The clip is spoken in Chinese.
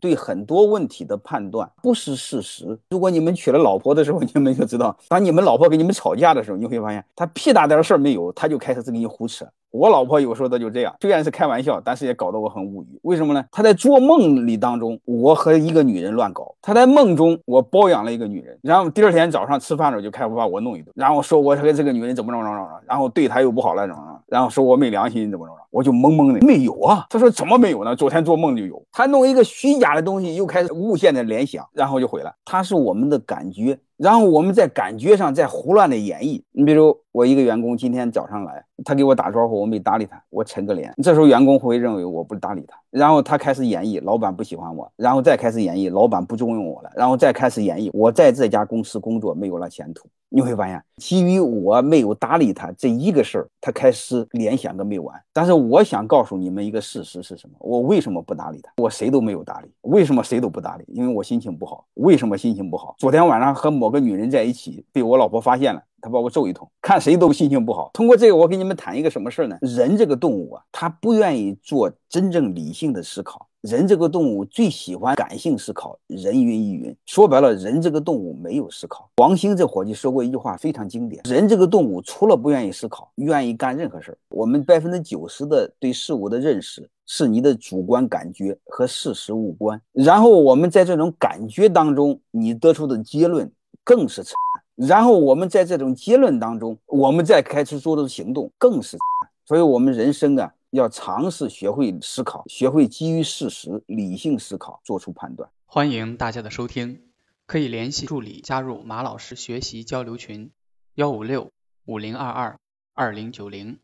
对很多问题的判断不是事实。如果你们娶了老婆的时候，你们就知道，当你们老婆跟你们吵架的时候，你会发现她屁大点事儿没有，她就开始跟你胡扯。我老婆有时候她就这样，虽然是开玩笑，但是也搞得我很无语。为什么呢？她在做梦里当中，我和一个女人乱搞；她在梦中，我包养了一个女人。然后第二天早上吃饭的时候，就开始把我弄一顿，然后说我和这个女人怎么着怎么着，然后对她又不好了怎么着，然后说我没良心怎么着，我就懵懵的，没有啊。他说怎么没有呢？昨天做梦就有。他弄一个虚假的东西，又开始无限的联想，然后就毁了。他是我们的感觉。然后我们在感觉上在胡乱的演绎。你比如我一个员工今天早上来，他给我打招呼，我没搭理他，我沉个脸。这时候员工会认为我不搭理他，然后他开始演绎，老板不喜欢我，然后再开始演绎，老板不重用我了，然后再开始演绎，我在这家公司工作没有了前途。你会发现，基于我没有搭理他这一个事儿，他开始联想个没完。但是我想告诉你们一个事实是什么？我为什么不搭理他？我谁都没有搭理。为什么谁都不搭理？因为我心情不好。为什么心情不好？昨天晚上和某个女人在一起，被我老婆发现了，她把我揍一通。看谁都心情不好。通过这个，我给你们谈一个什么事儿呢？人这个动物啊，他不愿意做真正理性的思考。人这个动物最喜欢感性思考，人云亦云。说白了，人这个动物没有思考。王兴这伙计说过一句话非常经典：人这个动物除了不愿意思考，愿意干任何事儿。我们百分之九十的对事物的认识是你的主观感觉和事实无关。然后我们在这种感觉当中，你得出的结论更是然后我们在这种结论当中，我们再开始做的行动更是所以，我们人生啊。要尝试学会思考，学会基于事实、理性思考，做出判断。欢迎大家的收听，可以联系助理加入马老师学习交流群：幺五六五零二二二零九零。